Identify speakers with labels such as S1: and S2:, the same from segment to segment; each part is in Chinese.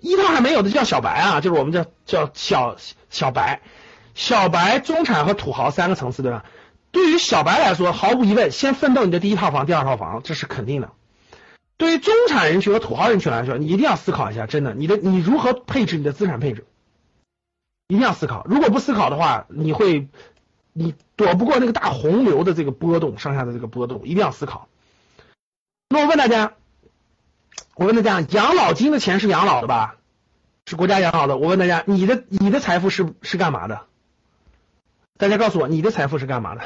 S1: 一套还没有的叫小白啊，就是我们叫叫小小白，小白、中产和土豪三个层次，对吧？对于小白来说，毫无疑问，先奋斗你的第一套房、第二套房，这是肯定的。对于中产人群和土豪人群来说，你一定要思考一下，真的，你的你如何配置你的资产配置，一定要思考。如果不思考的话，你会你躲不过那个大洪流的这个波动，上下的这个波动，一定要思考。那我问大家。我问大家，养老金的钱是养老的吧？是国家养老的。我问大家，你的你的财富是是干嘛的？大家告诉我，你的财富是干嘛的？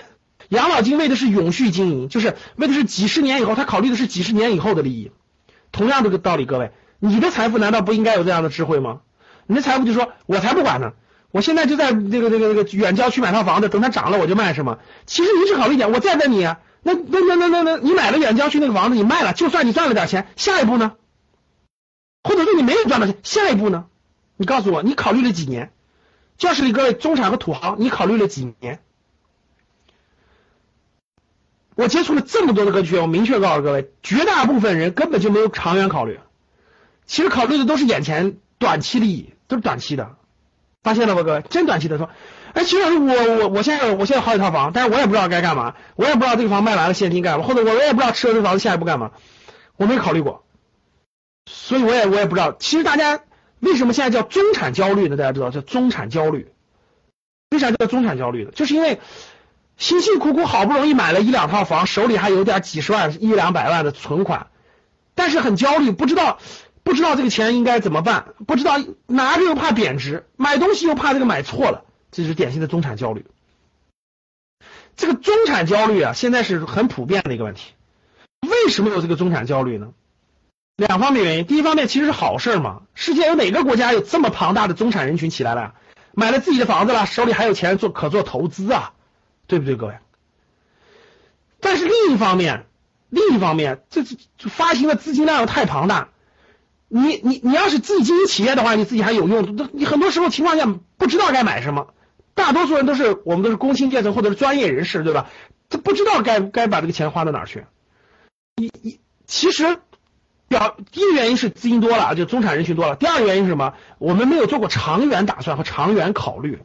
S1: 养老金为的是永续经营，就是为的是几十年以后，他考虑的是几十年以后的利益。同样这个道理，各位，你的财富难道不应该有这样的智慧吗？你的财富就说，我才不管呢，我现在就在这个这个这个远郊区买套房子，等它涨了我就卖，是吗？其实你只考虑一点，我再问你，那那那那那那，你买了远郊区那个房子，你卖了，就算你赚了点钱，下一步呢？或者说你没有赚到钱，下一步呢？你告诉我，你考虑了几年？教室里各位中产和土豪，你考虑了几年？我接触了这么多的格局，我明确告诉各位，绝大部分人根本就没有长远考虑，其实考虑的都是眼前短期利益，都是短期的。发现了吧，各位，真短期的说，哎，其实我我我现在我现在好几套房，但是我也不知道该干嘛，我也不知道这个房卖完了现金干嘛，或者我我也不知道吃了这房子下一步干嘛，我没考虑过。所以我也我也不知道，其实大家为什么现在叫中产焦虑呢？大家知道叫中产焦虑，为啥叫中产焦虑呢？就是因为辛辛苦苦好不容易买了一两套房，手里还有点几十万一两百万的存款，但是很焦虑，不知道不知道这个钱应该怎么办，不知道拿着又怕贬值，买东西又怕这个买错了，这是典型的中产焦虑。这个中产焦虑啊，现在是很普遍的一个问题。为什么有这个中产焦虑呢？两方面原因，第一方面其实是好事嘛，世界有哪个国家有这么庞大的中产人群起来了，买了自己的房子了，手里还有钱做可做投资啊，对不对，各位？但是另一方面，另一方面，这这发行的资金量又太庞大，你你你要是自己经营企业的话，你自己还有用，你很多时候情况下不知道该买什么，大多数人都是我们都是工薪阶层或者是专业人士，对吧？他不知道该该把这个钱花到哪儿去，你你其实。表第一个原因是资金多了，就中产人群多了。第二个原因是什么？我们没有做过长远打算和长远考虑。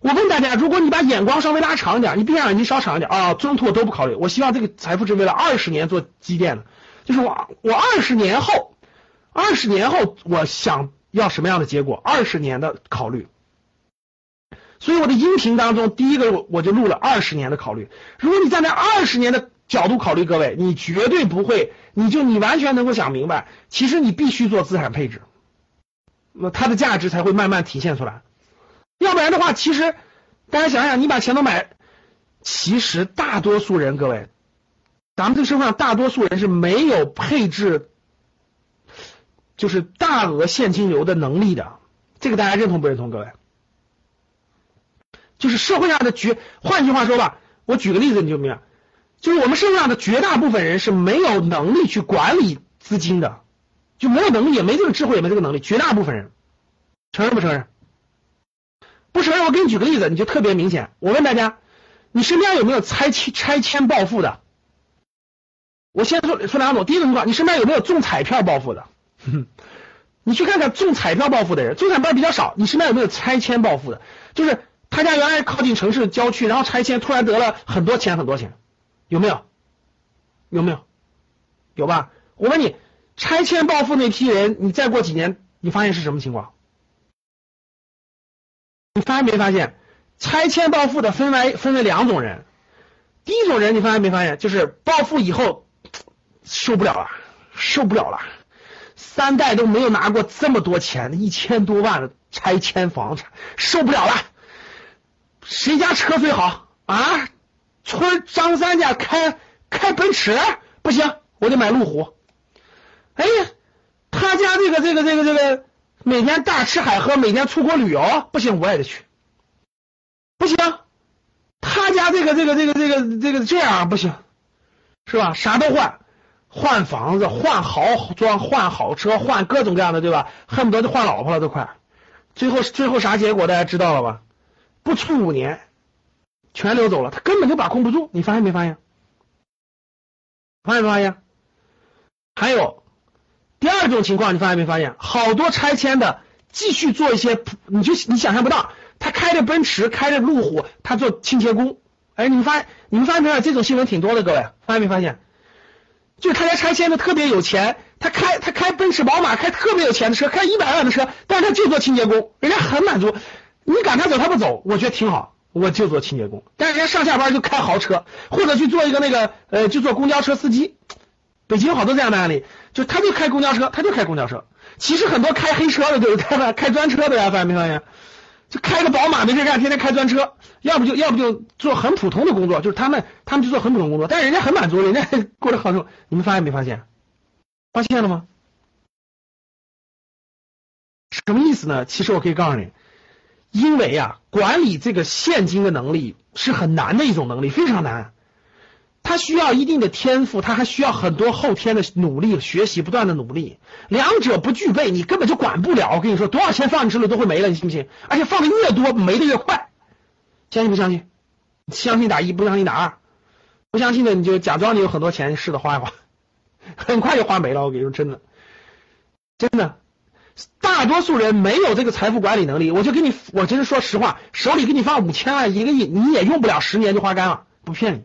S1: 我问大家，如果你把眼光稍微拉长一点，你闭上眼睛稍长一点啊，中途我都不考虑。我希望这个财富是为了二十年做积淀的，就是我我二十年后，二十年后我想要什么样的结果？二十年的考虑。所以我的音频当中，第一个我我就录了二十年的考虑。如果你站在二十年的角度考虑，各位，你绝对不会，你就你完全能够想明白，其实你必须做资产配置，那它的价值才会慢慢体现出来。要不然的话，其实大家想想，你把钱都买，其实大多数人，各位，咱们这个社会上大多数人是没有配置，就是大额现金流的能力的。这个大家认同不认同？各位，就是社会上的绝，换句话说吧，我举个例子你就明白。就是我们社会上的绝大部分人是没有能力去管理资金的，就没有能力，也没这个智慧，也没这个能力。绝大部分人承认不承认？不承认。我给你举个例子，你就特别明显。我问大家，你身边有没有拆迁拆迁暴富的？我先说说两种。第一种情况，你身边有没有中彩票暴富的？你去看看中彩票暴富的人，中彩票比较少。你身边有没有拆迁暴富的？就是他家原来靠近城市郊区，然后拆迁突然得了很多钱，很多钱。有没有？有没有？有吧？我问你，拆迁暴富那批人，你再过几年，你发现是什么情况？你发现没发现？拆迁暴富的分为分为两种人，第一种人你发现没发现？就是暴富以后受不了了，受不了了，三代都没有拿过这么多钱，一千多万的拆迁房产，受不了了。谁家车最好啊？村张三家开开奔驰不行，我得买路虎。哎呀，他家这个这个这个这个每天大吃海喝，每天出国旅游，不行，我也得去。不行，他家这个这个这个这个这个这样不行，是吧？啥都换，换房子，换豪装，换好车，换各种各样的，对吧？恨不得就换老婆了都快。最后最后啥结果大家知道了吧？不出五年，全流走了，他根本就把控不住。你发现没发现？发现没发现？还有第二种情况，你发现没发现？好多拆迁的继续做一些，你就你想象不到，他开着奔驰，开着路虎，他做清洁工。哎，你们发你们发现没有？这种新闻挺多的，各位发现没发现？就是他家拆迁的特别有钱，他开他开奔驰宝马，开特别有钱的车，开一百万的车，但是他就做清洁工，人家很满足。你赶他走，他不走，我觉得挺好，我就做清洁工。但是人家上下班就开豪车，或者去做一个那个呃，就做公交车司机。北京有好多这样的案例，就他就开公交车，他就开公交车。其实很多开黑车的对不对？开专车的呀，发现没发现？就开个宝马没事干，天天开专车，要不就要不就做很普通的工作，就是他们他们就做很普通工作，但是人家很满足，人家过得好受。你们发现没发现？发现了吗？什么意思呢？其实我可以告诉你，因为啊，管理这个现金的能力是很难的一种能力，非常难。他需要一定的天赋，他还需要很多后天的努力、学习、不断的努力。两者不具备，你根本就管不了。我跟你说，多少钱放你手里都会没了，你信不信？而且放的越多，没的越快。相信不相信？相信打一，不相信打二。不相信的你就假装你有很多钱，试着花一花，很快就花没了。我跟你说，真的，真的，大多数人没有这个财富管理能力。我就给你，我真是说实话，手里给你放五千万、一个亿，你也用不了十年就花干了，不骗你。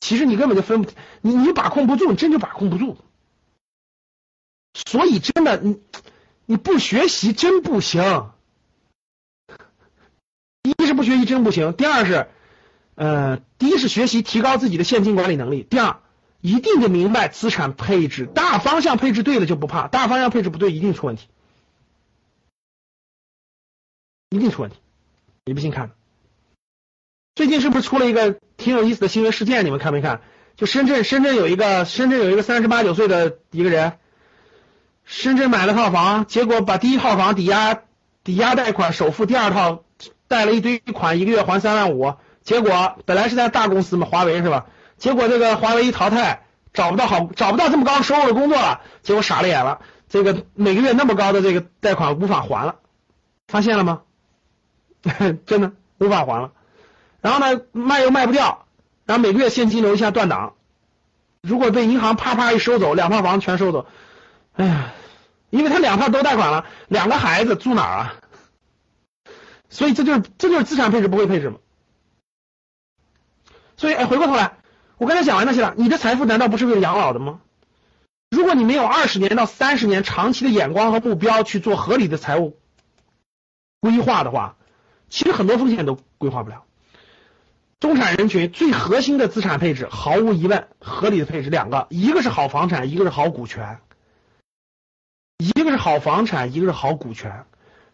S1: 其实你根本就分不，你你把控不住，你真就把控不住。所以真的，你你不学习真不行。一是不学习真不行，第二是，呃，第一是学习提高自己的现金管理能力，第二一定得明白资产配置，大方向配置对了就不怕，大方向配置不对一定出问题，一定出问题。你不信看。最近是不是出了一个挺有意思的新闻事件？你们看没看？就深圳，深圳有一个深圳有一个三十八九岁的一个人，深圳买了套房，结果把第一套房抵押抵押贷款首付，第二套贷了一堆款，一个月还三万五。结果本来是在大公司嘛，华为是吧？结果这个华为一淘汰，找不到好找不到这么高收入的工作了，结果傻了眼了。这个每个月那么高的这个贷款无法还了，发现了吗？真的无法还了。然后呢，卖又卖不掉，然后每个月现金流一下断档。如果被银行啪啪一收走，两套房全收走，哎呀，因为他两套都贷款了，两个孩子住哪儿啊？所以这就是这就是资产配置不会配置嘛。所以哎，回过头来，我刚才讲完那些了，你的财富难道不是为了养老的吗？如果你没有二十年到三十年长期的眼光和目标去做合理的财务规划的话，其实很多风险都规划不了。中产人群最核心的资产配置，毫无疑问，合理的配置两个，一个是好房产，一个是好股权，一个是好房产，一个是好股权，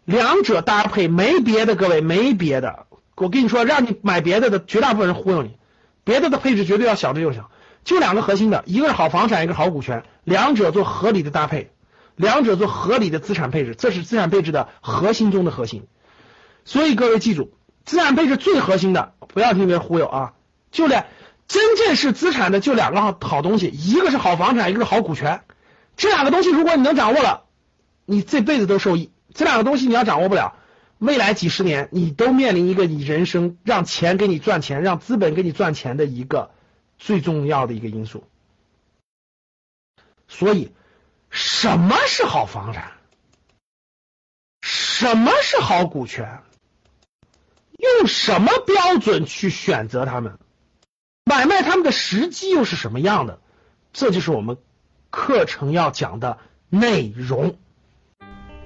S1: 两者搭配没别的，各位没别的，我跟你说，让你买别的的绝大部分人忽悠你，别的的配置绝对要小的又小，就两个核心的，一个是好房产，一个是好股权，两者做合理的搭配，两者做合理的资产配置，这是资产配置的核心中的核心，所以各位记住。资产配置最核心的，不要听别人忽悠啊！就两，真正是资产的就两个好好东西，一个是好房产，一个是好股权。这两个东西如果你能掌握了，你这辈子都受益。这两个东西你要掌握不了，未来几十年你都面临一个你人生让钱给你赚钱，让资本给你赚钱的一个最重要的一个因素。所以，什么是好房产？什么是好股权？用什么标准去选择他们？买卖他们的时机又是什么样的？这就是我们课程要讲的内容。